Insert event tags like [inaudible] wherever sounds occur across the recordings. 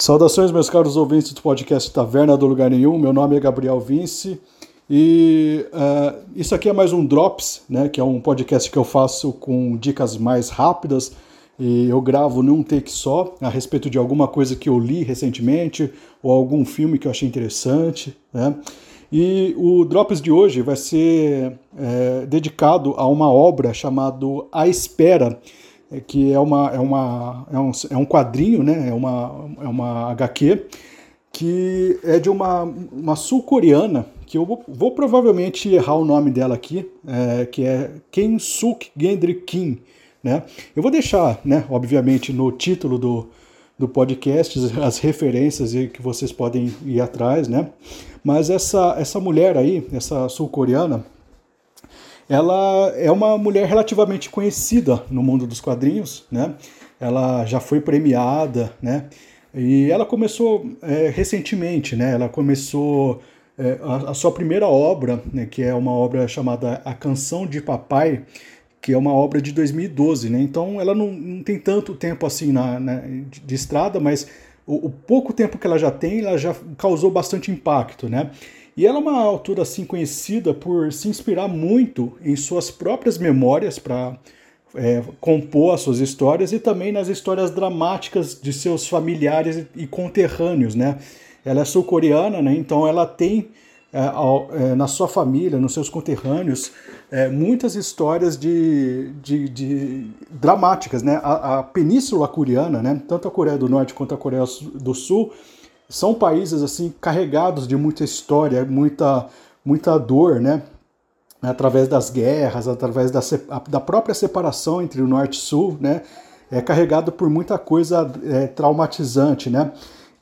Saudações, meus caros ouvintes do podcast Taverna do Lugar Nenhum. Meu nome é Gabriel Vince e uh, isso aqui é mais um Drops, né? Que é um podcast que eu faço com dicas mais rápidas e eu gravo num take só a respeito de alguma coisa que eu li recentemente ou algum filme que eu achei interessante, né? E o Drops de hoje vai ser é, dedicado a uma obra chamada A Espera é que é, uma, é, uma, é, um, é um quadrinho, né? é, uma, é uma HQ, que é de uma, uma sul-coreana, que eu vou, vou, provavelmente errar o nome dela aqui, é, que é Kim Suk Gendry Kim. Né? Eu vou deixar, né, obviamente, no título do, do podcast as referências que vocês podem ir atrás, né? Mas essa, essa mulher aí, essa sul-coreana, ela é uma mulher relativamente conhecida no mundo dos quadrinhos, né? Ela já foi premiada, né? E ela começou é, recentemente, né? Ela começou é, a, a, sua primeira obra, né? que é uma obra chamada A Canção de Papai, que é uma obra de 2012, né? Então ela não, não tem tanto tempo assim na, na de, estrada, mas o, o pouco tempo que ela já tem, ela já causou bastante impacto, né? E ela é uma autora assim conhecida por se inspirar muito em suas próprias memórias para é, compor as suas histórias e também nas histórias dramáticas de seus familiares e conterrâneos, né? Ela é sul-coreana, né? Então ela tem é, é, na sua família, nos seus conterrâneos, é, muitas histórias de, de, de dramáticas, né? A, a, Península Coreana, né? Tanto a Coreia do Norte quanto a Coreia do Sul são países assim carregados de muita história, muita, muita dor, né? Através das guerras, através da, da própria separação entre o norte e sul, né? É carregado por muita coisa é, traumatizante, né?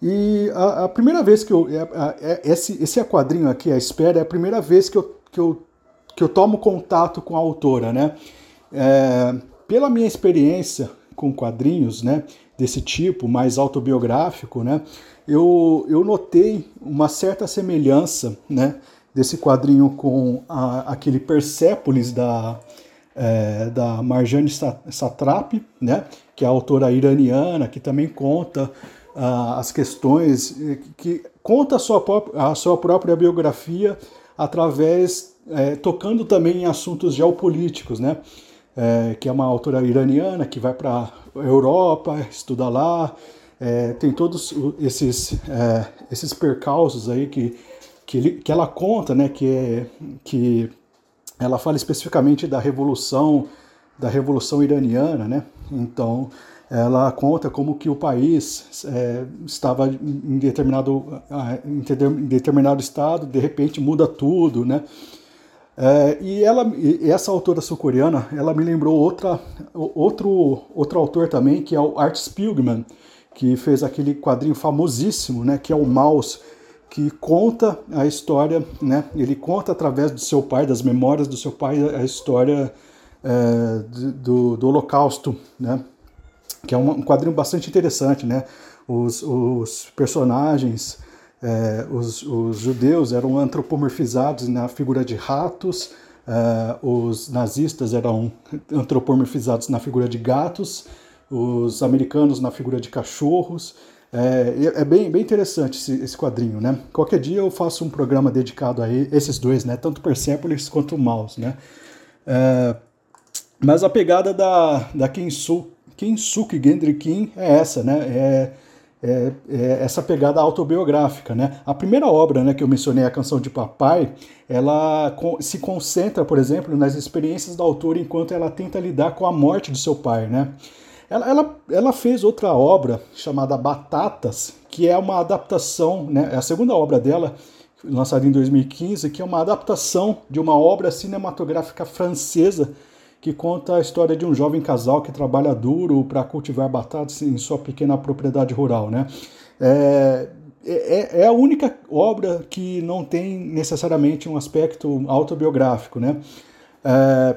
E a, a, primeira vez que eu. É, é, esse, esse quadrinho aqui, a espera, é a primeira vez que eu, que eu, que eu tomo contato com a autora, né? É, pela minha experiência com quadrinhos, né? Desse tipo, mais autobiográfico, né? Eu, eu notei uma certa semelhança né, desse quadrinho com a, aquele Persépolis da, é, da Marjane Satrapi, né, que é a autora iraniana, que também conta uh, as questões, que conta a sua, a sua própria biografia através, é, tocando também em assuntos geopolíticos, né, é, que é uma autora iraniana que vai para a Europa, estuda lá, é, tem todos esses, é, esses percalços aí que, que, ele, que ela conta, né, que, é, que ela fala especificamente da revolução da revolução iraniana, né? Então ela conta como que o país é, estava em determinado, em determinado estado, de repente muda tudo, né? É, e ela, e essa autora sul-coreana, ela me lembrou outra, outro, outro autor também, que é o Art Spiegelman, que fez aquele quadrinho famosíssimo, né, que é o Maus, que conta a história, né, ele conta através do seu pai, das memórias do seu pai, a história é, do, do Holocausto, né, que é um, quadrinho bastante interessante, né, os, os personagens, é, os, os, judeus eram antropomorfizados na figura de ratos, é, os nazistas eram antropomorfizados na figura de gatos, os americanos na figura de cachorros. É, é bem, bem interessante esse, esse, quadrinho, né? Qualquer dia eu faço um programa dedicado a esses dois, né? Tanto Persepolis quanto o Mouse, né? É, mas a pegada da, da Kinsuke Gendry Kim é essa, né? É, é, é, essa pegada autobiográfica, né? A primeira obra, né, que eu mencionei, a Canção de Papai, ela se concentra, por exemplo, nas experiências da autora enquanto ela tenta lidar com a morte de seu pai, né? Ela, ela, ela fez outra obra chamada Batatas, que é uma adaptação, né, é a segunda obra dela, lançada em 2015, que é uma adaptação de uma obra cinematográfica francesa que conta a história de um jovem casal que trabalha duro para cultivar batatas em sua pequena propriedade rural. Né? É, é, é, a única obra que não tem necessariamente um aspecto autobiográfico. Né? É,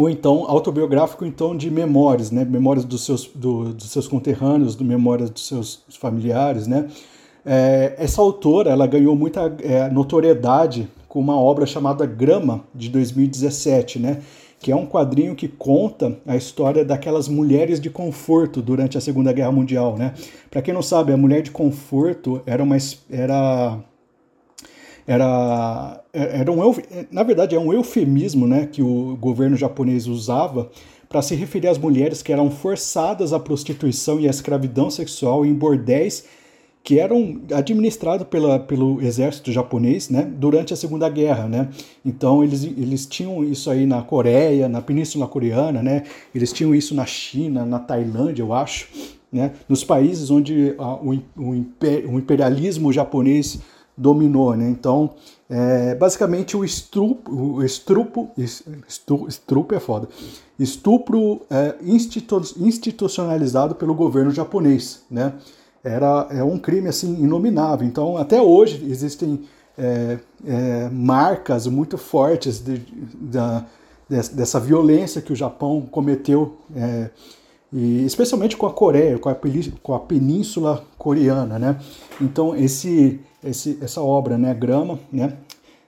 ou então autobiográfico então de memórias, né, memórias dos seus, do, dos seus conterrâneos, do memórias dos seus familiares, né. É, essa autora ela ganhou muita é, notoriedade com uma obra chamada Grama de 2017, né, que é um quadrinho que conta a história daquelas mulheres de conforto durante a Segunda Guerra Mundial, né? Para quem não sabe, a mulher de conforto era uma era era, era um na verdade é um eufemismo, né, que o governo japonês usava para se referir às mulheres que eram forçadas à prostituição e à escravidão sexual em bordéis que eram administrados pela, pelo exército japonês né, durante a Segunda Guerra. Né? Então eles, eles tinham isso aí na Coreia, na Península Coreana, né? eles tinham isso na China, na Tailândia, eu acho, né? nos países onde a, o, o imperialismo japonês dominou. Né? Então, é, basicamente, o estupro, o estrupo, estu, estupro é foda, estupro é, institu, institucionalizado pelo governo japonês. Né? era é um crime assim inominável. Então, até hoje existem é, é, marcas muito fortes de, dessa violência que o Japão cometeu, é, e especialmente com a Coreia, com a, com a Península Coreana, né? Então, esse, esse, essa obra, né, Grama, né,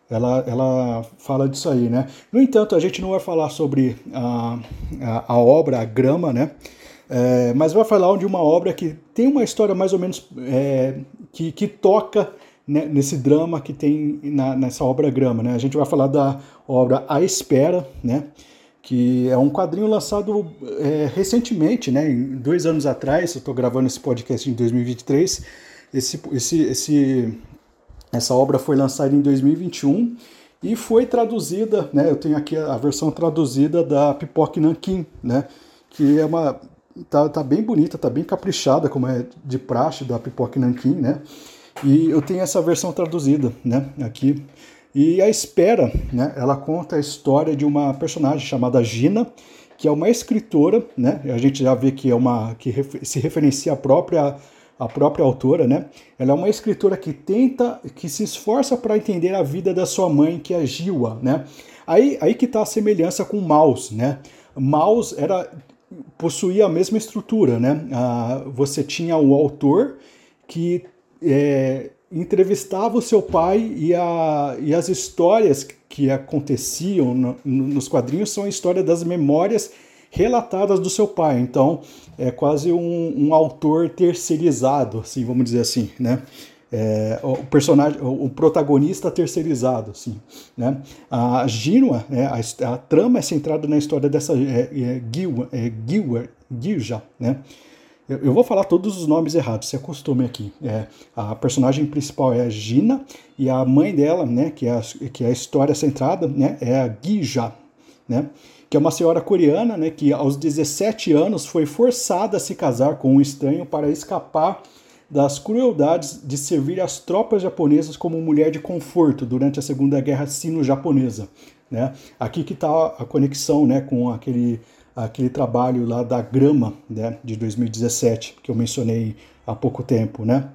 ela, ela fala disso aí, né? No entanto, a gente não vai falar sobre a, a, a obra, a Grama, né? É, mas vai falar de uma obra que tem uma história mais ou menos é, que, que toca né, nesse drama que tem na, nessa obra Grama. Né? A gente vai falar da obra A Espera, né? Que é um quadrinho lançado é, recentemente, né? dois anos atrás. Eu estou gravando esse podcast em 2023. Esse, esse, esse, essa obra foi lançada em 2021 e foi traduzida, né? Eu tenho aqui a versão traduzida da Pipoque Nankin, né? Que é uma tá, tá bem bonita, tá bem caprichada, como é de praxe da Pipoca Nankin, né? E eu tenho essa versão traduzida, né, aqui. E a Espera, né, ela conta a história de uma personagem chamada Gina, que é uma escritora, né? A gente já vê que é uma que se referencia à própria a própria autora, né? Ela é uma escritora que tenta, que se esforça para entender a vida da sua mãe, que é Giwa, né? Aí, aí que está a semelhança com Maus, né? Maus era possuía a mesma estrutura, né? Ah, você tinha o autor que é, entrevistava o seu pai e, a, e as histórias que aconteciam no, nos quadrinhos são a história das memórias relatadas do seu pai. Então, é quase um, um autor terceirizado, assim, vamos dizer assim, né? é, o personagem, o protagonista terceirizado, assim, né? A Gínua, né, a, a, trama é centrada na história dessa é, é, Gil, é, Gilja, né? Eu, eu, vou falar todos os nomes errados, se acostume aqui. É, a personagem principal é a Gina e a mãe dela, né, que é a, que é a história centrada, né, é a Gija, né? Que é uma senhora coreana, né, que aos 17 anos foi forçada a se casar com um estranho para escapar das crueldades de servir as tropas japonesas como mulher de conforto durante a Segunda Guerra Sino-Japonesa. Né? Aqui que está a conexão né, com aquele, aquele trabalho lá da Grama né, de 2017, que eu mencionei há pouco tempo. Né?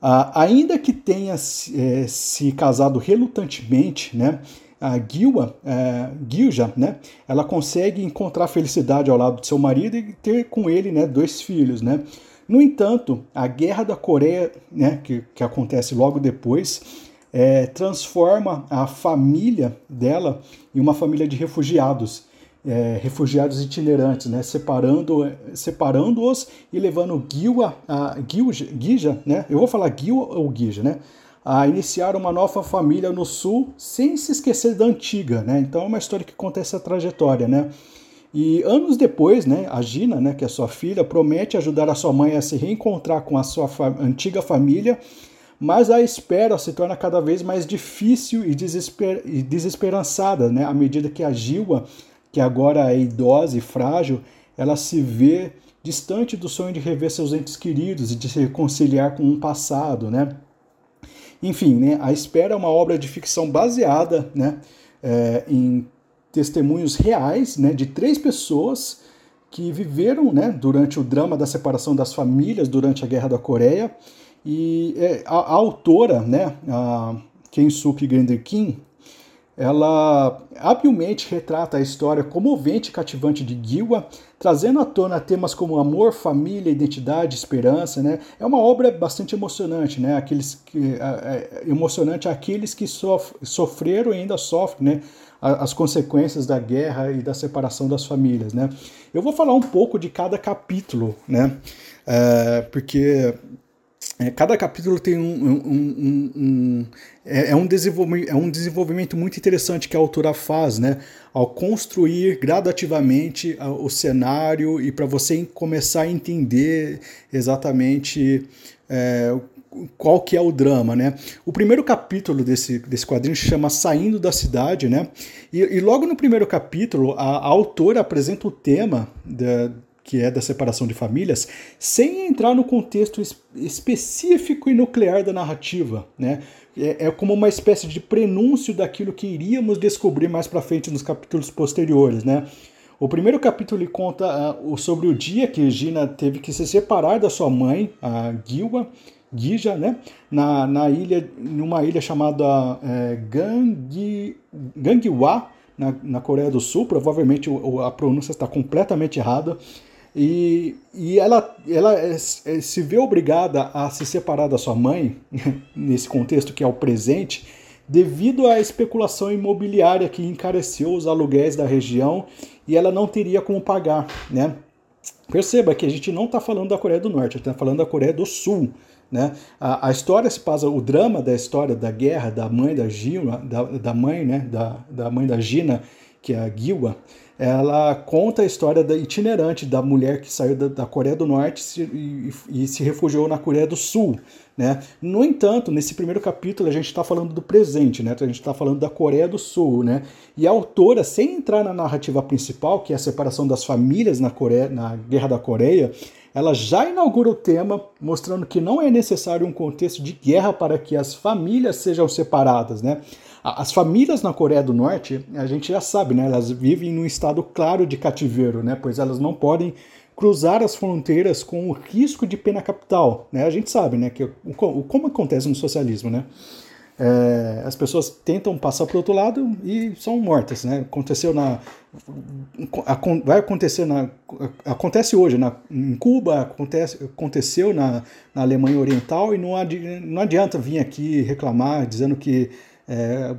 Ah, ainda que tenha se casado relutantemente, né, a Gilwa, é, Gilja, né, ela consegue encontrar felicidade ao lado de seu marido e ter com ele né, dois filhos. Né? No entanto, a Guerra da Coreia, né, que, que acontece logo depois, é, transforma a família dela em uma família de refugiados, é, refugiados itinerantes, né, separando, separando-os e levando Gilwa, a Gija, né, eu vou falar Gilwa ou Gija, né, a iniciar uma nova família no sul sem se esquecer da antiga, né? Então é uma história que conta essa trajetória, né? E anos depois, né, a Gina, né, que é sua filha, promete ajudar a sua mãe a se reencontrar com a sua fa antiga família, mas a espera se torna cada vez mais difícil e, desesper e desesperançada, né, à medida que a Gilwa, que agora é idosa e frágil, ela se vê distante do sonho de rever seus entes queridos e de se reconciliar com um passado, né? Enfim, né, a espera é uma obra de ficção baseada, né, é, em testemunhos reais né, de três pessoas que viveram né, durante o drama da separação das famílias durante a Guerra da Coreia. E é, a, a, autora, né, a Kensuke Gender Kim, ela habilmente retrata a história comovente e cativante de Giwa, trazendo à tona temas como amor, família, identidade, esperança, né? É uma obra bastante emocionante, né? Aqueles que, é, emocionante aqueles que sof sofreram e ainda sofrem, né? As consequências da guerra e da separação das famílias, né? Eu vou falar um pouco de cada capítulo, né? É, porque é, cada capítulo tem um, um, um, um é, é, um desenvolvimento, é um desenvolvimento muito interessante que a autora faz, né? Ao construir gradativamente o cenário e para você começar a entender exatamente é, qual que é o drama, né? O primeiro capítulo desse, desse quadrinho chama Saindo da Cidade, né? E, e logo no primeiro capítulo, a, a autora apresenta o tema que é da separação de famílias, sem entrar no contexto es específico e nuclear da narrativa, né? É, é, como uma espécie de prenúncio daquilo que iríamos descobrir mais para frente nos capítulos posteriores, né? O primeiro capítulo conta uh, sobre o dia que Gina teve que se separar da sua mãe, a Gilwa, Gija, né? Na, na ilha, numa ilha chamada é, Gangi, Gangwa, na, na Coreia do Sul. Provavelmente a pronúncia está completamente errada. E, e ela, ela é, é, se vê obrigada a se separar da sua mãe, [laughs] nesse contexto que é o presente, devido à especulação imobiliária que encareceu os aluguéis da região e ela não teria como pagar. Né? Perceba que a gente não está falando da Coreia do Norte, a gente está falando da Coreia do Sul. Né? A, a, história se passa, o drama da história da guerra da mãe da Gina, da, da mãe, né? da, da mãe da Gina, que é a Giwa, ela conta a história da itinerante da mulher que saiu da, da Coreia do Norte e, e, e, se refugiou na Coreia do Sul. Né? No entanto, nesse primeiro capítulo a gente está falando do presente, né? a gente está falando da Coreia do Sul. Né? E a autora, sem entrar na narrativa principal, que é a separação das famílias na, Coreia, na Guerra da Coreia, ela já inaugura o tema mostrando que não é necessário um contexto de guerra para que as famílias sejam separadas. Né? As famílias na Coreia do Norte, a gente já sabe, né? Elas vivem num estado claro de cativeiro, né? Pois elas não podem cruzar as fronteiras com o risco de pena capital, né? A gente sabe, né? Que como acontece no socialismo, né? É, as pessoas tentam passar para o outro lado e são mortas, né? Aconteceu na, vai acontecer na, acontece hoje na, em Cuba, acontece, aconteceu na, na Alemanha Oriental e não, adi, não adianta vir aqui reclamar dizendo que é,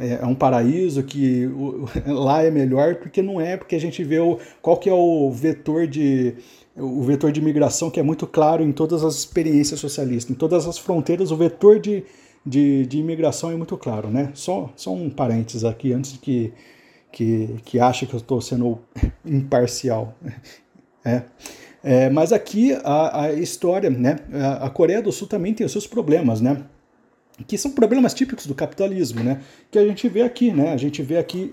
é, é um paraíso, que [laughs] lá é melhor, porque não é, porque a gente vê o, qual que é o vetor de o vetor de imigração que é muito claro em todas as experiências socialistas, em todas as fronteiras o vetor de, de, de imigração é muito claro, né? Só, só um parênteses aqui antes que que, que acha que eu estou sendo [laughs] imparcial. É. É, mas aqui a, a história, né? A, Coreia do Sul também tem os seus problemas, né? Que são problemas típicos do capitalismo, né? Que a gente vê aqui, né? A gente vê aqui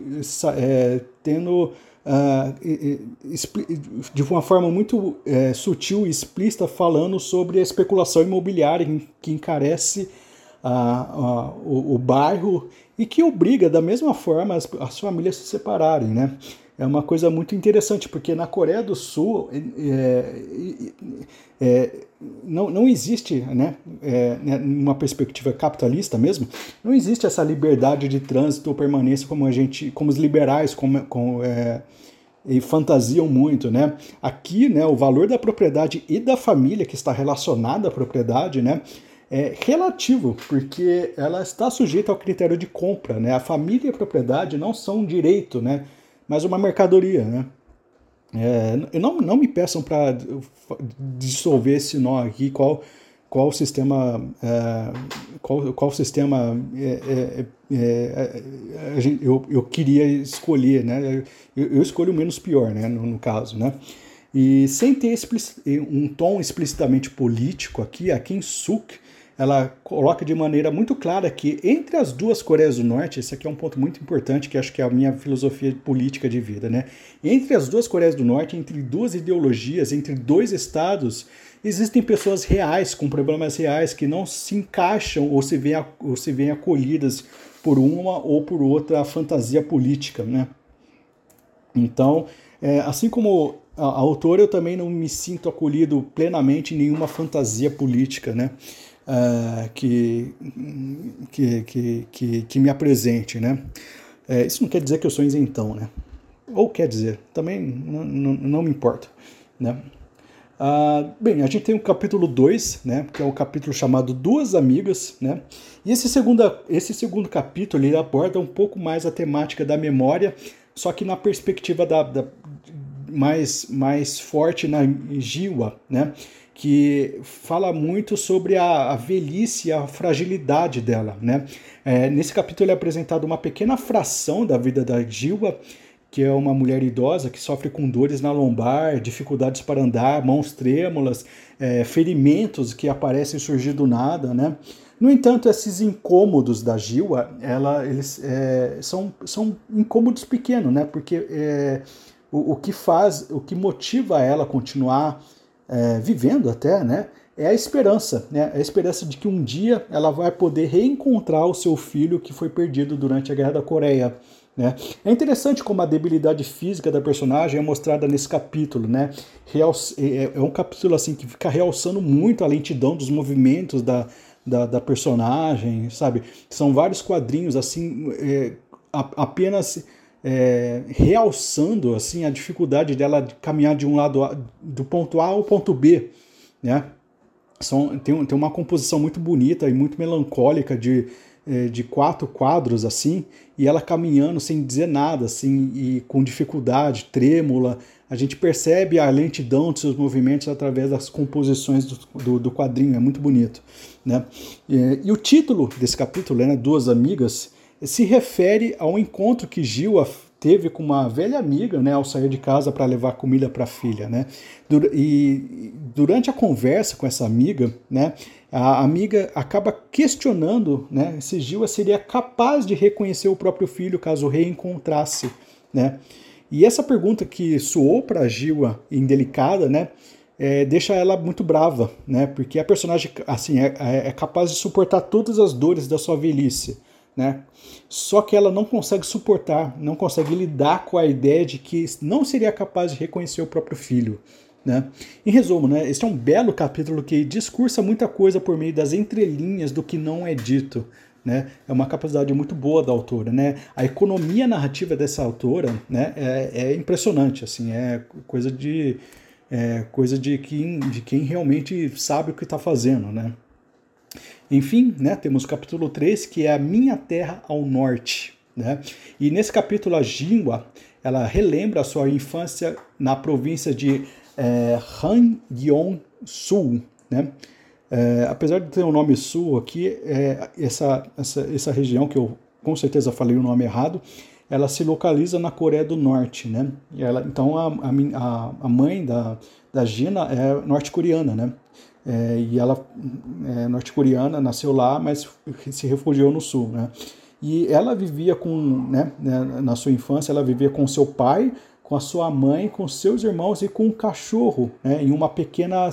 é, tendo uh, de uma forma muito é, sutil e explícita falando sobre a especulação imobiliária que encarece uh, uh, o, o, bairro e que obriga da mesma forma as, as famílias a se separarem, né? É uma coisa muito interessante, porque na Coreia do Sul é, é, não, não existe, né, é, né, numa perspectiva capitalista mesmo, não existe essa liberdade de trânsito ou permanência como a gente, como os liberais como, como é, fantasiam muito, né? Aqui, né, o valor da propriedade e da família que está relacionada à propriedade, né, é relativo, porque ela está sujeita ao critério de compra, né? A família e a propriedade não são um direito, né? Mas uma mercadoria, né? É, não, não me peçam para dissolver esse nó aqui, qual, qual sistema, é, qual, qual sistema é, é, é, é gente, eu, eu queria escolher, né? Eu, eu escolho o menos pior, né? No, no caso, né? E sem ter um tom explicitamente político aqui, a Kim Suk ela coloca de maneira muito clara que entre as duas Coreias do Norte, esse aqui é um ponto muito importante que acho que é a minha filosofia política de vida, né? Entre as duas Coreias do Norte, entre duas ideologias, entre dois estados, existem pessoas reais com problemas reais que não se encaixam ou se veem, ou se veem acolhidas por uma ou por outra fantasia política, né? Então, é, assim como a, a autora, eu também não me sinto acolhido plenamente em nenhuma fantasia política, né? Uh, que, que, que, que, que, me apresente, né? É, isso não quer dizer que eu sou isentão, né? Ou quer dizer, também não me importa, né? Uh, bem, a gente tem o capítulo 2, né, que é o capítulo chamado Duas Amigas, né, e esse segundo, esse segundo capítulo ele aborda um pouco mais a temática da memória, só que na perspectiva da, da mais, mais forte na Jiwa, né, que fala muito sobre a, a velhice a fragilidade dela. Né. É, nesse capítulo é apresentado uma pequena fração da vida da Jiwa, que é uma mulher idosa que sofre com dores na lombar, dificuldades para andar, mãos trêmulas, é, ferimentos que aparecem surgir do nada, né? No entanto, esses incômodos da Gilwa, ela, eles é, são, são incômodos pequenos, né? Porque é, o, o, que faz, o que motiva ela a continuar é, vivendo até, né? É a esperança, né? A esperança de que um dia ela vai poder reencontrar o seu filho que foi perdido durante a Guerra da Coreia. Né? É interessante como a debilidade física da personagem é mostrada nesse capítulo. Né? É, é, é um capítulo assim que fica realçando muito a lentidão dos movimentos da, da, da personagem, sabe? São vários quadrinhos assim, é, apenas é, realçando assim a dificuldade dela de caminhar de um lado a, do ponto A ao ponto B, né? São, tem, tem uma composição muito bonita e muito melancólica de é, de quatro quadros assim, e ela caminhando sem dizer nada, assim, e com dificuldade, trêmula. A gente percebe a lentidão dos seus movimentos através das composições do, do, do quadrinho, é muito bonito. Né? E, e, o título desse capítulo, né, Duas Amigas, se refere ao encontro que Gil teve com uma velha amiga, né, ao sair de casa para levar comida para a filha, né? E durante a conversa com essa amiga, né, a amiga acaba questionando, né, se Gil seria capaz de reconhecer o próprio filho caso o reencontrasse, né? E essa pergunta que soou para Gilwa indelicada, né, é, deixa ela muito brava, né? Porque a personagem assim é, é, é capaz de suportar todas as dores da sua velhice, né? Só que ela não consegue suportar, não consegue lidar com a ideia de que não seria capaz de reconhecer o próprio filho. Né? Em resumo, né, este é um belo capítulo que discursa muita coisa por meio das entrelinhas do que não é dito. Né? É uma capacidade muito boa da autora. Né? A economia narrativa dessa autora né, é, é impressionante, assim, é coisa de, é coisa de quem, de quem realmente sabe o que está fazendo. Né? Enfim, né, temos o capítulo 3, que é a Minha Terra ao Norte. Né? E nesse capítulo, a Jingwa ela relembra a sua infância na província de é, Han-Gyeong-sul. Né? É, apesar de ter o um nome Sul aqui, é, essa, essa, essa região, que eu com certeza falei o nome errado, ela se localiza na Coreia do Norte. Né? E ela, então a, a, a mãe da, da Gina é norte-coreana. Né? É, e ela é norte-coreana, nasceu lá, mas se refugiou no sul, né? E ela vivia com, né, né, na sua infância, ela vivia com seu pai, com a sua mãe, com seus irmãos e com um cachorro, né, em uma pequena,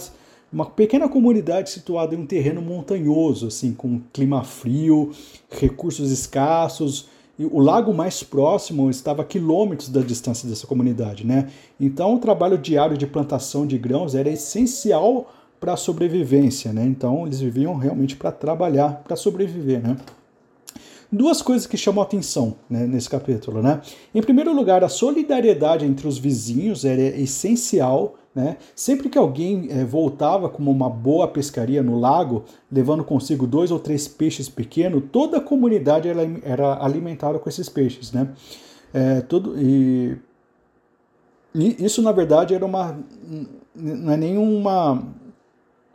uma pequena comunidade situada em um terreno montanhoso, assim, com clima frio, recursos escassos, o lago mais próximo estava a quilômetros da distância dessa comunidade, né? Então, o trabalho diário de plantação de grãos era essencial para sobrevivência, né? Então eles viviam realmente para trabalhar, para sobreviver, né? Duas coisas que chamam a atenção né, nesse capítulo, né? Em primeiro lugar, a solidariedade entre os vizinhos era essencial, né? Sempre que alguém é, voltava com uma boa pescaria no lago, levando consigo dois ou três peixes pequenos, toda a comunidade era, era alimentada com esses peixes, né? É, tudo, e, e isso, na verdade, era uma... não é nenhuma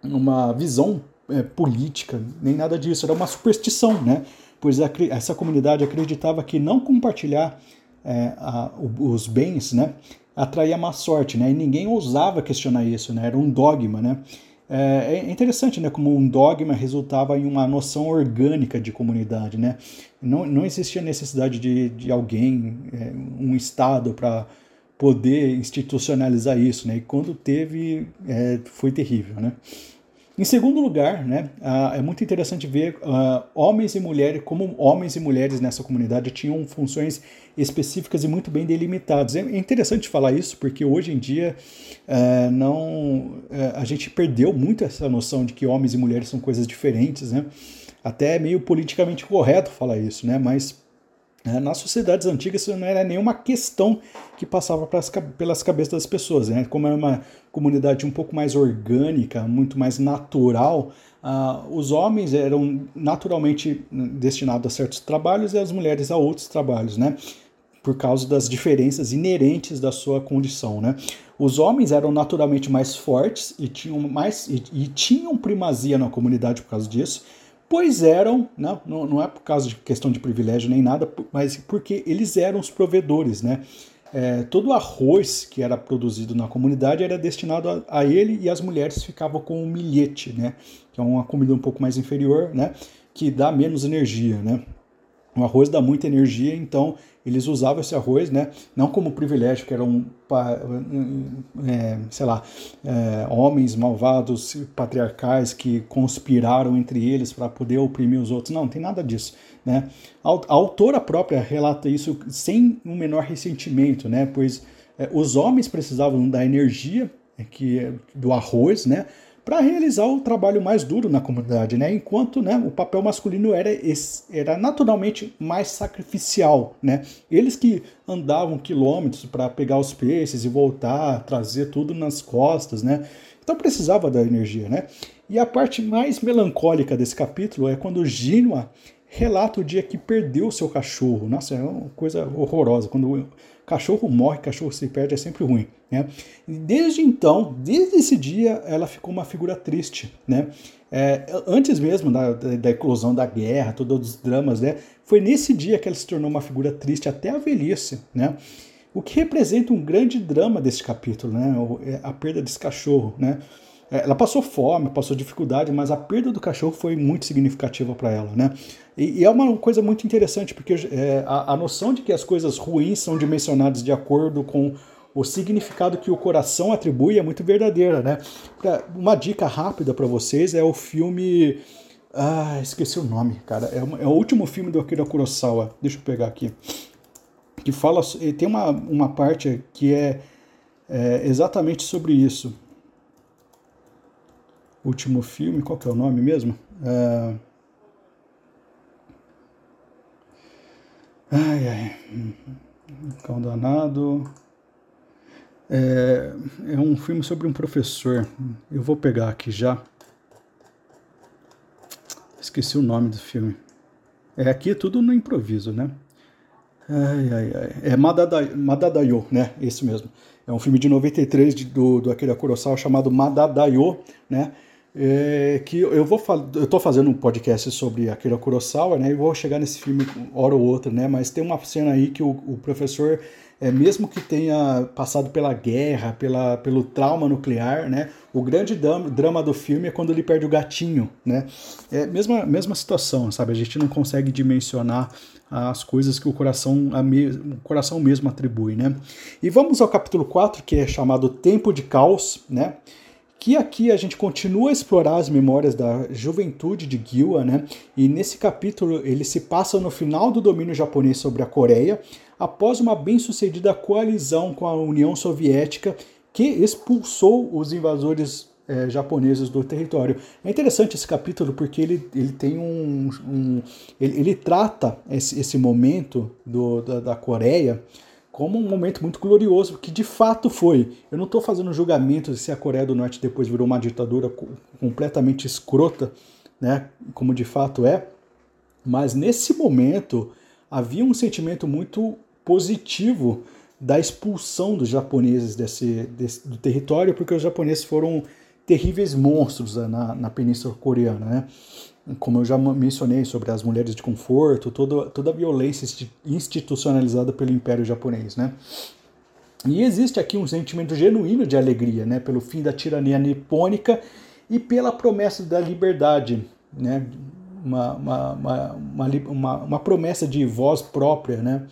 uma visão é, política, nem nada disso, era uma superstição, né? Pois a, essa comunidade acreditava que não compartilhar é, a, os bens, né, atraía má sorte, né? E ninguém ousava questionar isso, né? Era um dogma, né? É, é interessante, né? Como um dogma resultava em uma noção orgânica de comunidade, né? Não, não existia necessidade de, de alguém, é, um Estado para poder institucionalizar isso, né? E quando teve, é, foi terrível, né? Em segundo lugar, né, uh, é muito interessante ver uh, homens e mulheres, como homens e mulheres nessa comunidade tinham funções específicas e muito bem delimitadas. É interessante falar isso porque hoje em dia uh, não, a gente perdeu muito essa noção de que homens e mulheres são coisas diferentes, né? Até é meio politicamente correto falar isso, né? Mas nas sociedades antigas isso não era nenhuma questão que passava pelas cabeças das pessoas. Né? Como era uma comunidade um pouco mais orgânica, muito mais natural, uh, os homens eram naturalmente destinados a certos trabalhos e as mulheres a outros trabalhos, né? por causa das diferenças inerentes da sua condição. Né? Os homens eram naturalmente mais fortes e tinham, mais, e, e tinham primazia na comunidade por causa disso, pois eram, não, não é por causa de questão de privilégio nem nada, mas porque eles eram os provedores, né? É, todo o arroz que era produzido na comunidade era destinado a, a, ele e as mulheres ficavam com o milhete, né? Que é uma comida um pouco mais inferior, né? Que dá menos energia, né? O arroz dá muita energia, então eles usavam esse arroz, né, não como privilégio, que eram, é, sei lá, é, homens malvados, patriarcais que conspiraram entre eles para poder oprimir os outros. Não, não tem nada disso. Né? A, autora própria relata isso sem um menor ressentimento, né, pois é, os homens precisavam da energia que, do arroz, né, para realizar o trabalho mais duro na comunidade, né? Enquanto né, o papel masculino era, era naturalmente mais sacrificial, né? Eles que andavam quilômetros para pegar os peixes e voltar, trazer tudo nas costas, né? Então precisava da energia, né? E a parte mais melancólica desse capítulo é quando Gínua relata o dia que perdeu seu cachorro. Nossa, é uma coisa horrorosa. Quando cachorro morre, cachorro se perde, é sempre ruim. Né? Desde então, desde esse dia, ela ficou uma figura triste. Né? É, antes mesmo da, da, da, eclosão da guerra, todos os dramas, né? foi nesse dia que ela se tornou uma figura triste até a velhice. Né? O que representa um grande drama desse capítulo, né? É a perda desse cachorro. Né? É, ela passou fome, passou dificuldade, mas a perda do cachorro foi muito significativa para ela, né? E, e, é uma coisa muito interessante, porque é, a, a, noção de que as coisas ruins são dimensionadas de acordo com o significado que o coração atribui é muito verdadeira, né? Uma dica rápida para vocês é o filme... Ah, esqueci o nome, cara. É, é o último filme do Akira Kurosawa. Deixa eu pegar aqui. Que fala... Tem uma, uma parte que é, é exatamente sobre isso último filme, qual que é o nome mesmo? É... Ai, ai. Cão danado. É, é um filme sobre um professor. Eu vou pegar aqui já. Esqueci o nome do filme. É aqui é tudo no improviso, né? Ai, ai, ai. É Madadayo, Madadayo, né? Esse mesmo. É um filme de 93 de, do, do Akira Kurosawa chamado Madadayo, né? É, que eu vou eu tô fazendo um podcast sobre Akira Kurosawa, né? E vou chegar nesse filme hora ou outra, né? Mas tem uma cena aí que o, o professor, é, mesmo que tenha passado pela guerra, pela, pelo trauma nuclear, né? O grande drama do filme é quando ele perde o gatinho, né? É mesma, mesma situação, sabe? A gente não consegue dimensionar as coisas que o coração, me, o coração mesmo atribui, né? E vamos ao capítulo 4, que é chamado Tempo de Caos, né? Que aqui a gente continua a explorar as memórias da juventude de Gilwa, né? E nesse capítulo ele se passa no final do domínio japonês sobre a Coreia, após uma bem-sucedida coalizão com a União Soviética que expulsou os invasores é, japoneses do território. É interessante esse capítulo porque ele, ele tem um. um ele, ele, trata esse, esse momento do, da, da Coreia como um momento muito glorioso, que de fato foi. Eu não estou fazendo julgamento se a Coreia do Norte depois virou uma ditadura completamente escrota, né, como de fato é, mas nesse momento havia um sentimento muito positivo da expulsão dos japoneses desse, desse do território, porque os japoneses foram terríveis monstros né, na, na Península Coreana, né? Como eu já mencionei sobre as mulheres de conforto, toda, toda a violência institucionalizada pelo Império Japonês, né? E existe aqui um sentimento genuíno de alegria, né, pelo fim da tirania nipônica e pela promessa da liberdade, né, uma, uma, uma, uma, uma promessa de voz própria, né,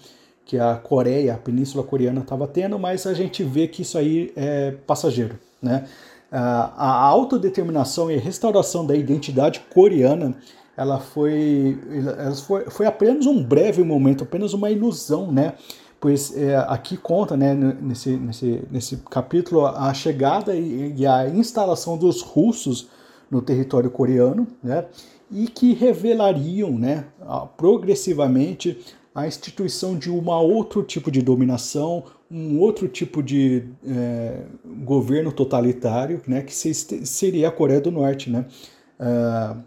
que a Coreia, a Península Coreana estava tendo, mas a gente vê que isso aí é passageiro, né? A autodeterminação e a restauração da identidade coreana ela foi, ela foi, foi apenas um breve momento, apenas uma ilusão, né? Pois é, aqui conta, né, nesse, nesse, nesse capítulo, a chegada e, e a instalação dos russos no território coreano, né? E que revelariam, né, progressivamente a instituição de um outro tipo de dominação, um outro tipo de é, governo totalitário, né, que seria a Coreia do Norte, né? Uh,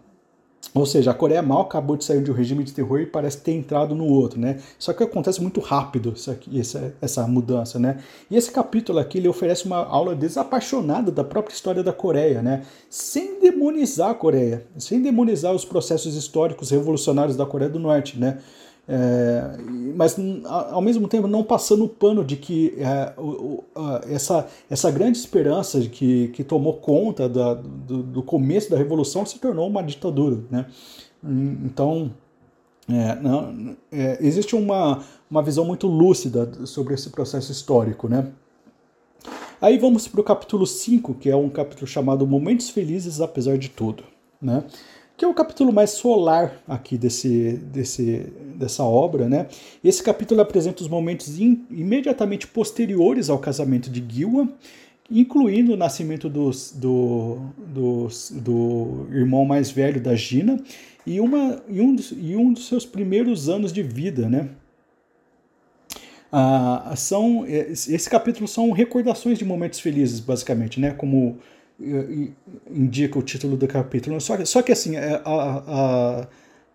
ou seja, a Coreia mal acabou de sair de um regime de terror e parece ter entrado no outro, né? Só que acontece muito rápido aqui, essa, essa mudança, né? E esse capítulo aqui ele oferece uma aula desapaixonada da própria história da Coreia, né? Sem demonizar a Coreia, sem demonizar os processos históricos revolucionários da Coreia do Norte, né? É, mas ao mesmo tempo não passando o pano de que é, o, essa, essa grande esperança de que, que tomou conta da, do, do, começo da revolução se tornou uma ditadura. Né? Então, é, não, é, existe uma, uma visão muito lúcida sobre esse processo histórico. Né? Aí vamos para o capítulo 5, que é um capítulo chamado Momentos Felizes Apesar de Tudo. Né? Que é o capítulo mais solar aqui desse, desse, dessa obra, né? Esse capítulo apresenta os momentos in, imediatamente posteriores ao casamento de Gilwa, incluindo o nascimento dos, do, dos, do irmão mais velho da Gina e, uma, e, um, dos, e um dos seus primeiros anos de vida, né? Ah, são, esse capítulo são recordações de momentos felizes, basicamente, né? Como indica o título do capítulo. Só, só que assim, é, a, a,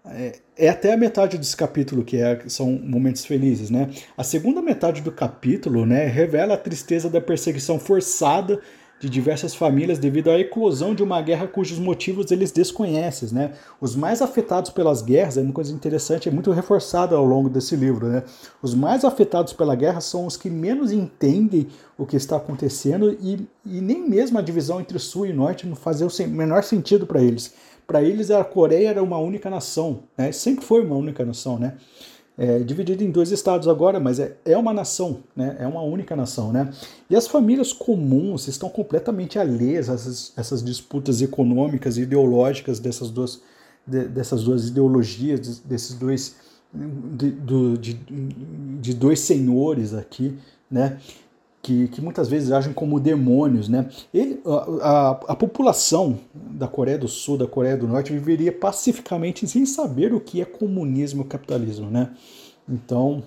é, é até a metade desse capítulo que é, são momentos felizes, né? A segunda metade do capítulo, né, revela a tristeza da perseguição forçada de diversas famílias devido à eclosão de uma guerra cujos motivos eles desconhecem. Né? Os mais afetados pelas guerras, é uma coisa interessante, é muito reforçada ao longo desse livro. Né? Os mais afetados pela guerra são os que menos entendem o que está acontecendo e, e nem mesmo a divisão entre sul e norte não fazia o menor sentido para eles. Para eles a Coreia era uma única nação, né? sempre foi uma única nação. Né? É, dividido em dois estados agora, mas é, é uma nação, né? é uma única nação. Né? E as famílias comuns estão completamente alheias a essas, essas disputas econômicas e ideológicas dessas duas, de, dessas duas ideologias, desses dois, de, do, de, de dois senhores aqui, né? Que, que muitas vezes agem como demônios. Né? Ele, a, a, a, população da Coreia do Sul, da Coreia do Norte, viveria pacificamente sem saber o que é comunismo e capitalismo. Né? Então,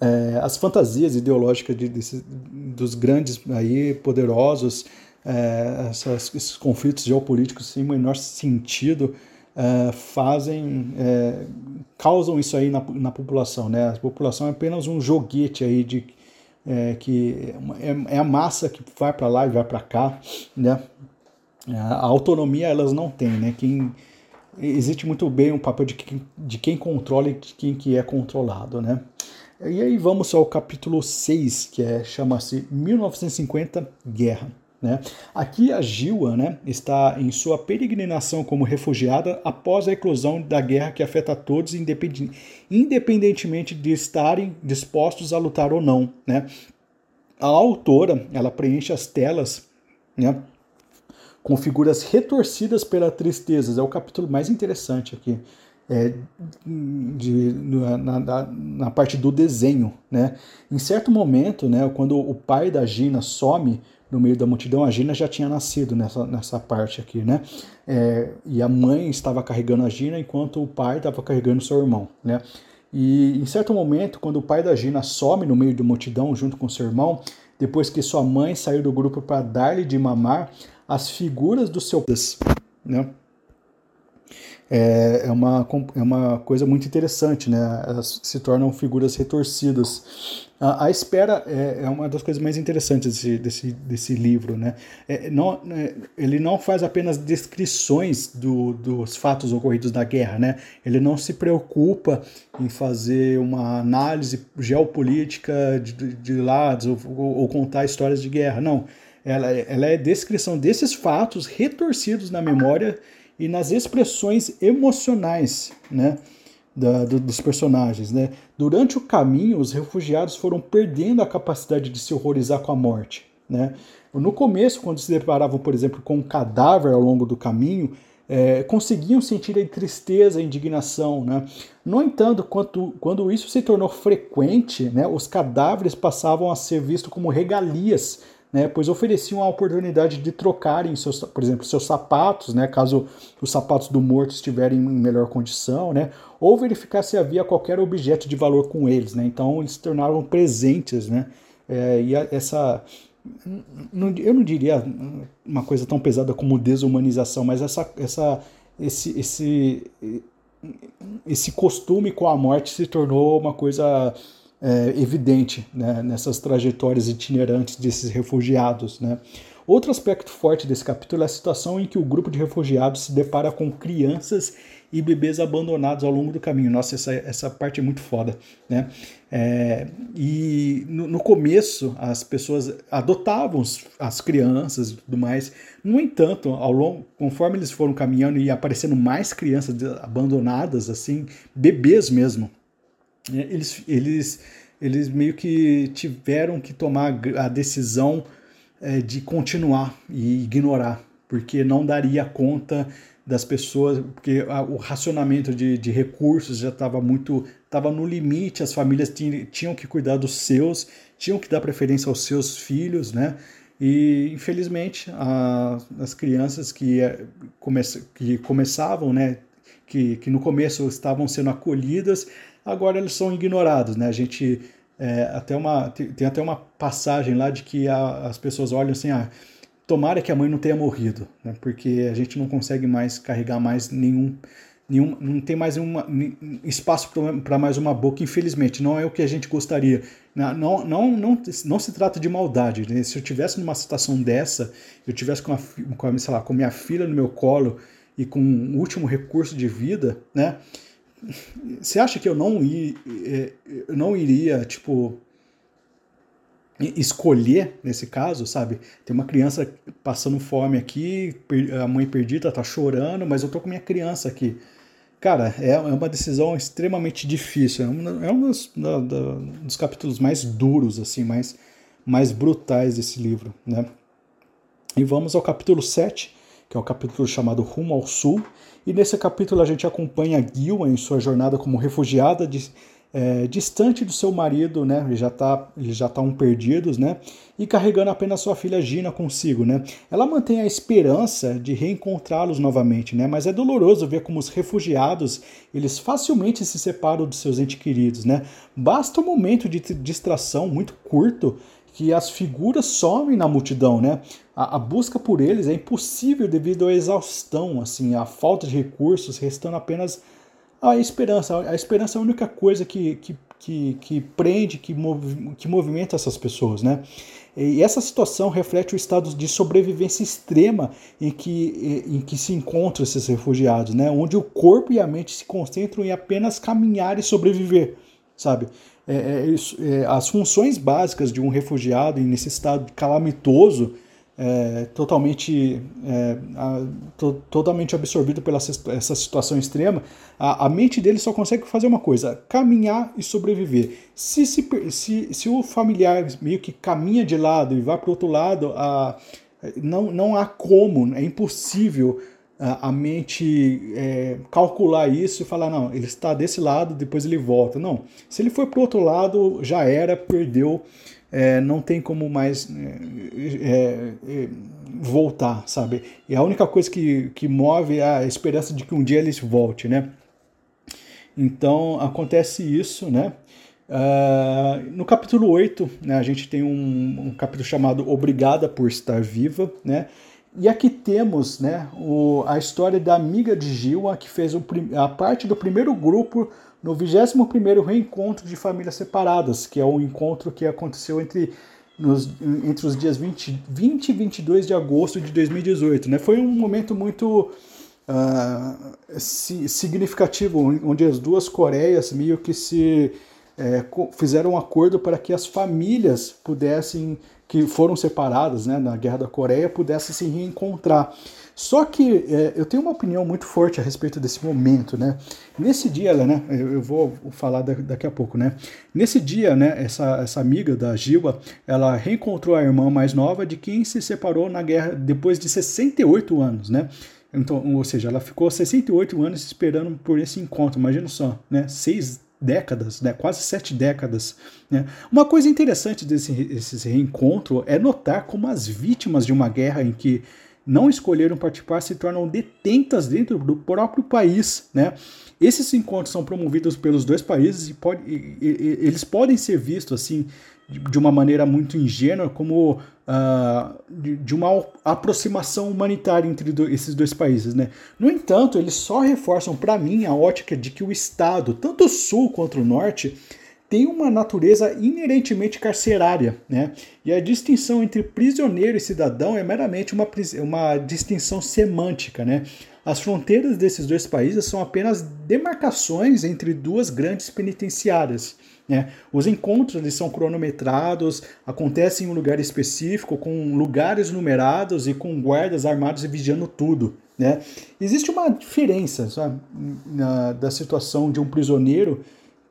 é, as fantasias ideológicas de, desse, dos grandes aí, poderosos, é, essas, esses conflitos geopolíticos sem o menor sentido, é, fazem, é, causam isso aí na, na população. Né? A população é apenas um joguete aí de é, que é, é, a massa que vai para lá e vai para cá, né? A autonomia elas não têm, né? Quem, existe muito bem o um papel de quem, de quem controla e de quem que é controlado, né? E aí vamos ao capítulo 6, que é chama-se 1950 Guerra. Né? Aqui a Gilwa né, está em sua peregrinação como refugiada após a eclosão da guerra que afeta a todos, independentemente de estarem dispostos a lutar ou não. Né? A autora ela preenche as telas né, com figuras retorcidas pela tristeza. É o capítulo mais interessante aqui. É, de, na, na, na, parte do desenho. Né? Em certo momento, né, quando o pai da Gina some no meio da multidão, a Gina já tinha nascido nessa, nessa parte aqui, né? É, e a mãe estava carregando a Gina enquanto o pai estava carregando seu irmão, né? E em certo momento, quando o pai da Gina some no meio da multidão junto com seu irmão, depois que sua mãe saiu do grupo para dar-lhe de mamar, as figuras do seu né? é, é, uma, é uma coisa muito interessante, né? Elas se tornam figuras retorcidas. A, a espera é, é, uma das coisas mais interessantes desse, desse, desse livro, né? É, não, é, ele não faz apenas descrições do, dos fatos ocorridos na guerra, né? Ele não se preocupa em fazer uma análise geopolítica de, de lados ou, ou, contar histórias de guerra, não. Ela, ela é descrição desses fatos retorcidos na memória e nas expressões emocionais né, da, do, dos personagens. Né? Durante o caminho, os refugiados foram perdendo a capacidade de se horrorizar com a morte. Né? No começo, quando se deparavam, por exemplo, com um cadáver ao longo do caminho, é, conseguiam sentir a tristeza, a indignação. Né? No entanto, quando, quando isso se tornou frequente, né, os cadáveres passavam a ser vistos como regalias, né, pois ofereciam a oportunidade de trocarem, seus, por exemplo, seus sapatos, né, caso os sapatos do morto estiverem em melhor condição, né, ou verificar se havia qualquer objeto de valor com eles. Né, então, eles se tornaram presentes. Né, é, e a, essa eu não diria uma coisa tão pesada como desumanização, mas essa, essa, esse, esse, esse costume com a morte se tornou uma coisa é, evidente né, nessas trajetórias itinerantes desses refugiados. Né. Outro aspecto forte desse capítulo é a situação em que o grupo de refugiados se depara com crianças e bebês abandonados ao longo do caminho. Nossa, essa, essa parte é muito foda, né? É, e no, no, começo as pessoas adotavam as crianças e tudo mais. No entanto, ao longo, conforme eles foram caminhando e aparecendo mais crianças abandonadas, assim, bebês mesmo, eles, eles, eles meio que tiveram que tomar a decisão é, de continuar e ignorar, porque não daria conta das pessoas, porque a, o racionamento de, de recursos já estava muito, estava no limite, as famílias tinham, tinham que cuidar dos seus, tinham que dar preferência aos seus filhos, né? E infelizmente a, as crianças que, é, come, que começavam, né, que, que no começo estavam sendo acolhidas, agora eles são ignorados, né? A gente é, até uma tem até uma passagem lá de que a, as pessoas olham assim, ah, tomara que a mãe não tenha morrido, né? porque a gente não consegue mais carregar mais nenhum, nenhum não tem mais uma, espaço para mais uma boca, infelizmente, não é o que a gente gostaria. Não, não, não, não, não se trata de maldade. Né? Se eu tivesse numa situação dessa, eu tivesse com, a, com, sei lá, com minha filha no meu colo e com um último recurso de vida, né? Você acha que eu não, ir, é, eu não iria, tipo, escolher nesse caso, sabe? Tem uma criança passando fome aqui, a mãe perdida tá chorando, mas eu tô com minha criança aqui. Cara, é, é uma decisão extremamente difícil. É um, é um dos, da, da, dos capítulos mais duros, assim, mais, mais brutais desse livro, né? E vamos ao capítulo 7, que é o capítulo chamado Rumo ao Sul. E nesse capítulo a gente acompanha Gil em sua jornada como refugiada de, é, distante do seu marido, né? Eles já tá, eles já estão perdidos, né? E carregando apenas sua filha Gina consigo, né? Ela mantém a esperança de reencontrá-los novamente, né? Mas é doloroso ver como os refugiados eles facilmente se separam dos seus entes queridos, né? Basta um momento de distração muito curto que as figuras somem na multidão, né? A, a, busca por eles é impossível devido à exaustão, assim, à falta de recursos, restando apenas a esperança. A esperança é a única coisa que, que, que, que prende, que, que movimenta essas pessoas, né? E essa situação reflete o estado de sobrevivência extrema em que, em que se encontram esses refugiados, né? Onde o corpo e a mente se concentram em apenas caminhar e sobreviver, sabe? É, é, é, as funções básicas de um refugiado nesse estado calamitoso é, totalmente, é, a, to, totalmente absorvido pela essa situação extrema, a, a, mente dele só consegue fazer uma coisa: caminhar e sobreviver. Se, se, se, se o familiar meio que caminha de lado e vai para o outro lado, a, não, não há como, é impossível a, mente é, calcular isso e falar: não, ele está desse lado, depois ele volta. Não, se ele for para o outro lado, já era, perdeu é, não tem como mais é, é, voltar, sabe? E a única coisa que, que move é a esperança de que um dia eles volte, né? Então acontece isso, né? Uh, no capítulo 8, né, a gente tem um, um, capítulo chamado Obrigada por Estar Viva, né? E aqui temos né, o, a história da amiga de Gil, que fez o, a parte do primeiro grupo no 21º Reencontro de Famílias Separadas, que é o encontro que aconteceu entre, nos, entre os dias 20, 20 e 22 de agosto de 2018. Né? Foi um momento muito uh, significativo, onde as duas Coreias meio que se é, fizeram um acordo para que as famílias pudessem, que foram separadas né, na Guerra da Coreia, pudessem se reencontrar. Só que é, eu tenho uma opinião muito forte a respeito desse momento, né? Nesse dia, né, eu vou falar daqui a pouco, né? Nesse dia, né, essa, essa amiga da Gilba, ela reencontrou a irmã mais nova de quem se separou na guerra depois de 68 anos, né? Então, ou seja, ela ficou 68 anos esperando por esse encontro, imagina só, né? Seis décadas, né? quase sete décadas. Né? Uma coisa interessante desse, desse reencontro é notar como as vítimas de uma guerra em que não escolheram participar se tornam detentas dentro do próprio país. Né? Esses encontros são promovidos pelos dois países e, pode, e, e eles podem ser vistos assim de uma maneira muito ingênua como uh, de, de, uma aproximação humanitária entre do, esses dois países. Né? No entanto, eles só reforçam para mim a ótica de que o Estado, tanto o Sul quanto o Norte, tem uma natureza inerentemente carcerária, né? E a distinção entre prisioneiro e cidadão é meramente uma, uma distinção semântica, né? As fronteiras desses dois países são apenas demarcações entre duas grandes penitenciárias. Né? Os encontros eles são cronometrados, acontecem em um lugar específico, com lugares numerados e com guardas armados e vigiando tudo. Né? Existe uma diferença sabe, na, da situação de um prisioneiro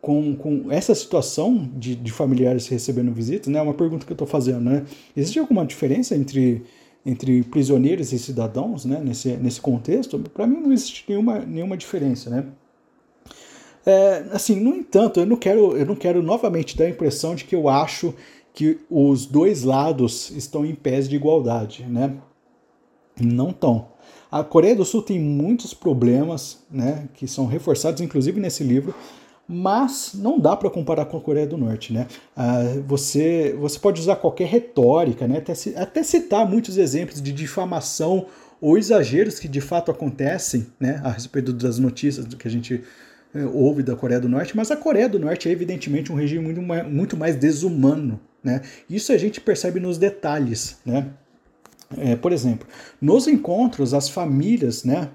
com, com essa situação de, de familiares recebendo visitas, né? É uma pergunta que eu estou fazendo, né? Existe alguma diferença entre, entre prisioneiros e cidadãos, né? Nesse, nesse contexto? Para mim não existe nenhuma, nenhuma diferença, né? É, assim, no entanto, eu não quero, eu não quero novamente dar a impressão de que eu acho que os dois lados estão em pés de igualdade, né? Não estão. A Coreia do Sul tem muitos problemas, né, que são reforçados inclusive nesse livro, mas não dá para comparar com a Coreia do Norte, né? Ah, você, você pode usar qualquer retórica, né? Até, até citar muitos exemplos de difamação ou exageros que de fato acontecem, né? A respeito das notícias que a gente é, ouve da Coreia do Norte, mas a Coreia do Norte é evidentemente um regime muito mais, muito mais desumano. Né? Isso a gente percebe nos detalhes. Né? É, por exemplo, nos encontros, as famílias né,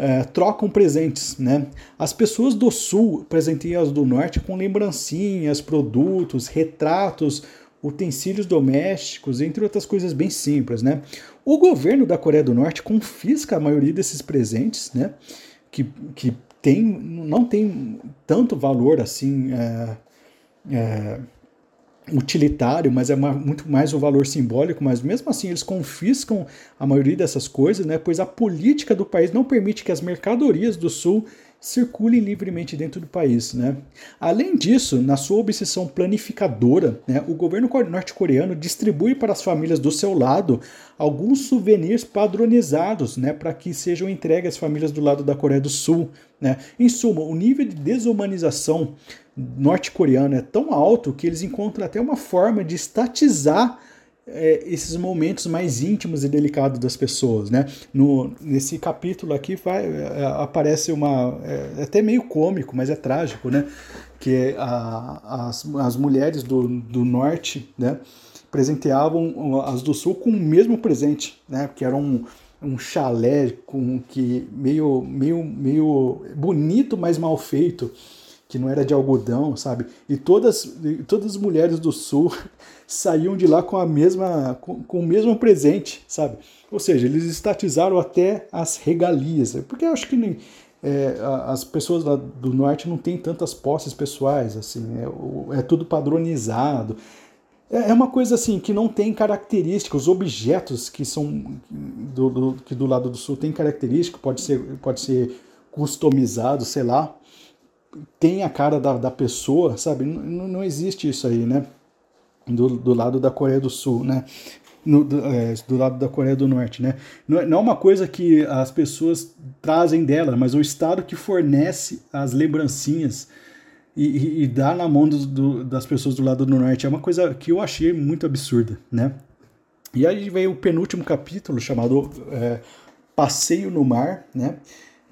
é, trocam presentes. Né? As pessoas do Sul presenteiam as do Norte com lembrancinhas, produtos, retratos, utensílios domésticos, entre outras coisas bem simples. Né? O governo da Coreia do Norte confisca a maioria desses presentes, né? que, que tem, não tem tanto valor assim é, é, utilitário, mas é uma, muito mais um valor simbólico, mas mesmo assim eles confiscam a maioria dessas coisas, né, pois a política do país não permite que as mercadorias do Sul circulem livremente dentro do país. Né? Além disso, na sua obsessão planificadora, né, o governo norte-coreano distribui para as famílias do seu lado alguns souvenirs padronizados né, para que sejam entregues às famílias do lado da Coreia do Sul. Né? Em suma, o nível de desumanização norte-coreano é tão alto que eles encontram até uma forma de estatizar é, esses momentos mais íntimos e delicados das pessoas, né? No, nesse capítulo aqui vai, é, aparece uma é, até meio cômico, mas é trágico, né? Que a, as, as mulheres do, do norte, né? Presenteavam as do sul com o mesmo presente, né? Que era um, um chalé com que meio meio meio bonito, mas mal feito que não era de algodão, sabe? E todas, todas as mulheres do sul [laughs] saíam de lá com a mesma com, com, o mesmo presente, sabe? Ou seja, eles estatizaram até as regalias, porque eu acho que nem, é, as pessoas lá do norte não têm tantas posses pessoais, assim, é, é tudo padronizado. É, é uma coisa assim que não tem características, os objetos que são do, do, que do lado do sul tem característica, pode ser, pode ser customizado, sei lá, tem a cara da, da pessoa, sabe? Não, não existe isso aí, né? Do, do lado da Coreia do Sul, né? No, do, é, do, lado da Coreia do Norte, né? Não é, não é uma coisa que as pessoas trazem dela, mas o Estado que fornece as lembrancinhas e, e, e dá na mão do, do, das pessoas do lado do Norte. É uma coisa que eu achei muito absurda, né? E aí vem o penúltimo capítulo chamado é, Passeio no Mar, né?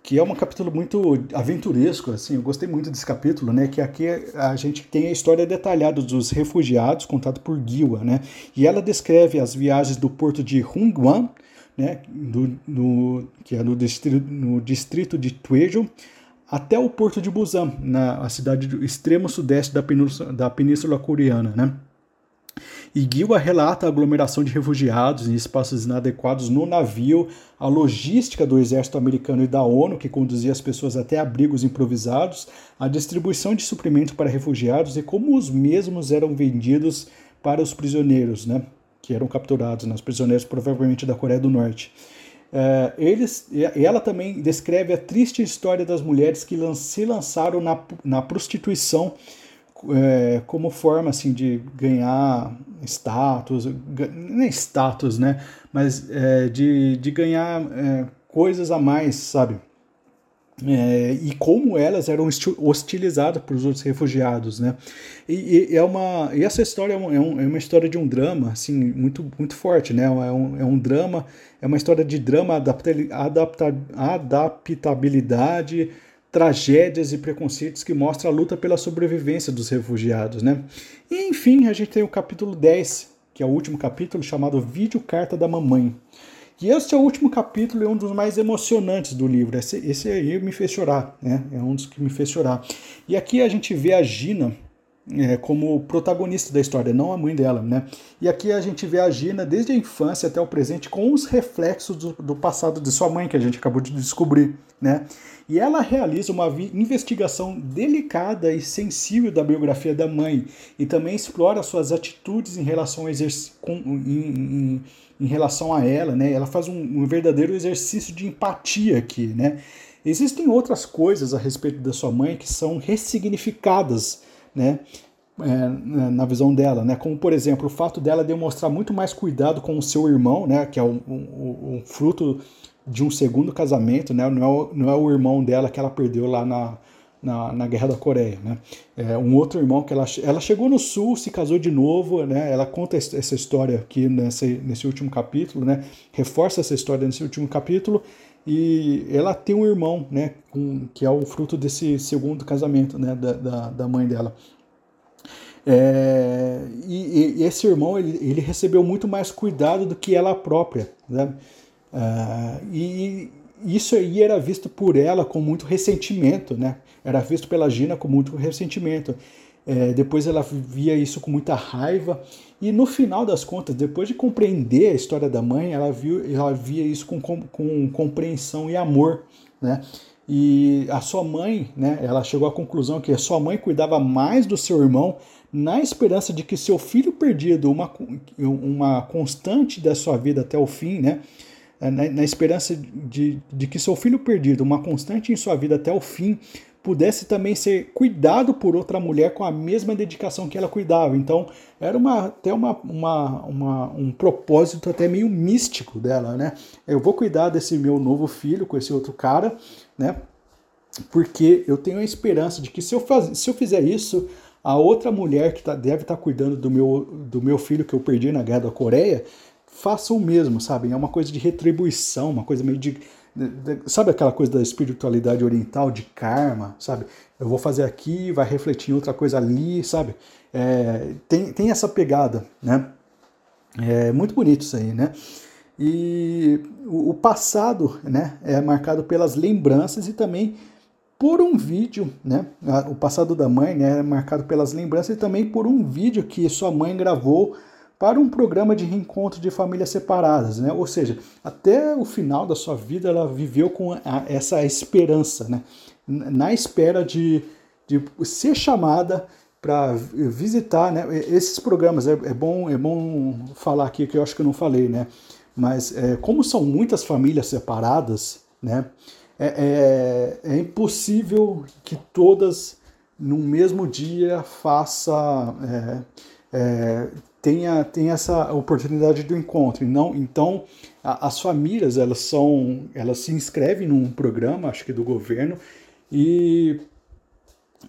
Que é um capítulo muito aventuresco, assim, eu gostei muito desse capítulo, né, que aqui a gente tem a história detalhada dos refugiados, contada por Giwa, né, e ela descreve as viagens do porto de Hungwan, né, do, no, que é no distrito, no distrito de Twejo, até o porto de Busan, na cidade do extremo sudeste da península, da península coreana, né. E Gilwa relata a aglomeração de refugiados em espaços inadequados no navio, a logística do exército americano e da ONU, que conduzia as pessoas até abrigos improvisados, a distribuição de suprimento para refugiados e como os mesmos eram vendidos para os prisioneiros, né, que eram capturados, né, os prisioneiros provavelmente da Coreia do Norte. É, eles, ela também descreve a triste história das mulheres que se lançaram na, na prostituição é, como forma assim de ganhar status, nem status, né? Mas é, de, de ganhar é, coisas a mais, sabe? É, e como elas eram hostilizadas por os outros refugiados, né? E, e é uma, e essa história é, um, é, uma história de um drama, assim, muito, muito forte, né? É um, é um drama, é uma história de drama, adapta, adapta, adaptabilidade, tragédias e preconceitos que mostra a luta pela sobrevivência dos refugiados, né? E enfim, a gente tem o capítulo 10, que é o último capítulo, chamado Vídeo Carta da Mamãe. E este é o último capítulo e um dos mais emocionantes do livro. Esse, esse aí me fez chorar, né? É um dos que me fez chorar. E aqui a gente vê a Gina é, como protagonista da história, não a mãe dela, né? E aqui a gente vê a Gina desde a infância até o presente com os reflexos do, do passado de sua mãe que a gente acabou de descobrir, né? E ela realiza uma investigação delicada e sensível da biografia da mãe e também explora suas atitudes em relação, com, em, em, em relação a ela, né? Ela faz um, um verdadeiro exercício de empatia aqui, né? Existem outras coisas a respeito da sua mãe que são ressignificadas né? É, na visão dela, né? Como por exemplo o fato dela demonstrar muito mais cuidado com o seu irmão, né? Que é um, um, um fruto de um segundo casamento, né? Não é, o, não é o irmão dela que ela perdeu lá na, na, na, Guerra da Coreia, né? É um outro irmão que ela, ela chegou no Sul, se casou de novo, né? Ela conta essa história aqui nesse, nesse último capítulo, né? Reforça essa história nesse último capítulo e ela tem um irmão, né, que é o fruto desse segundo casamento, né, da, da, da mãe dela. É, e, e, esse irmão ele, ele, recebeu muito mais cuidado do que ela própria, né? É, e isso aí era visto por ela com muito ressentimento, né? Era visto pela Gina com muito ressentimento. É, depois ela via isso com muita raiva e no final das contas, depois de compreender a história da mãe, ela, viu, ela via isso com, com, com compreensão e amor, né? E a sua mãe, né, ela chegou à conclusão que a sua mãe cuidava mais do seu irmão na esperança de que seu filho perdido, uma, uma constante da sua vida até o fim, né, na, na esperança de, de que seu filho perdido, uma constante em sua vida até o fim, pudesse também ser cuidado por outra mulher com a mesma dedicação que ela cuidava. Então, era uma, até uma, uma, uma, um propósito até meio místico dela, né? Eu vou cuidar desse meu novo filho com esse outro cara, né? Porque eu tenho a esperança de que se eu, faz, se eu fizer isso, a outra mulher que tá, deve estar tá cuidando do meu, do meu filho que eu perdi na guerra da Coreia, faça o mesmo, sabe? É uma coisa de retribuição, uma coisa meio de Sabe aquela coisa da espiritualidade oriental, de karma, sabe? Eu vou fazer aqui, vai refletir em outra coisa ali, sabe? É, tem, tem essa pegada, né? É muito bonito isso aí, né? E o, o passado, né, é marcado pelas lembranças e também por um vídeo, né? O passado da mãe né, é marcado pelas lembranças e também por um vídeo que sua mãe gravou para um programa de reencontro de famílias separadas, né? Ou seja, até o final da sua vida ela viveu com a, essa esperança, né? Na espera de, de ser chamada para visitar, né? Esses programas é, é, bom é bom falar aqui que eu acho que eu não falei, né? Mas é, como são muitas famílias separadas, né? É, é, é impossível que todas no mesmo dia faça é, é, tenha, tenha essa oportunidade do encontro. Não, então, a, as famílias elas são, elas se inscrevem num programa, acho que do governo, e,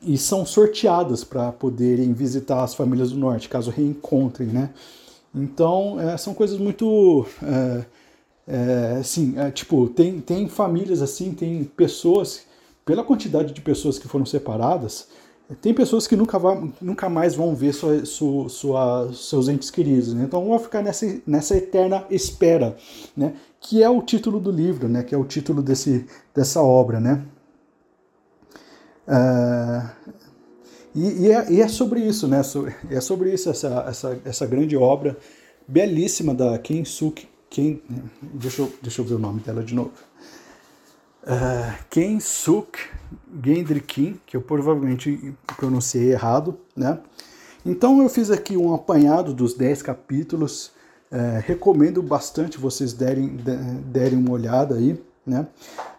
e são sorteadas para poderem visitar as famílias do norte, caso reencontrem, né? Então, é, são coisas muito. É, é, assim, é, tipo, tem, tem famílias assim, tem pessoas, pela quantidade de pessoas que foram separadas, tem pessoas que nunca, vão, nunca mais vão ver sua, sua, sua, seus entes queridos, né? então vão ficar nessa, nessa eterna espera, né? que é o título do livro, né? que é o título desse, dessa obra. Né? Uh, E, e, é, e, é, sobre isso, né? É sobre isso essa, essa, essa grande obra belíssima da Ken Suk. Ken, deixa, eu, deixa eu ver o nome dela de novo. Uh, Ken Suk Gendry Kim, que eu provavelmente pronunciei errado, né? Então eu fiz aqui um apanhado dos 10 capítulos. Uh, recomendo bastante vocês derem, derem uma olhada aí, né?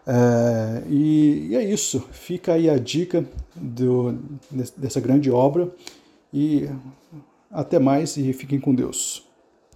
Uh, e, e, é isso. Fica aí a dica do, dessa grande obra. E até mais e fiquem com Deus.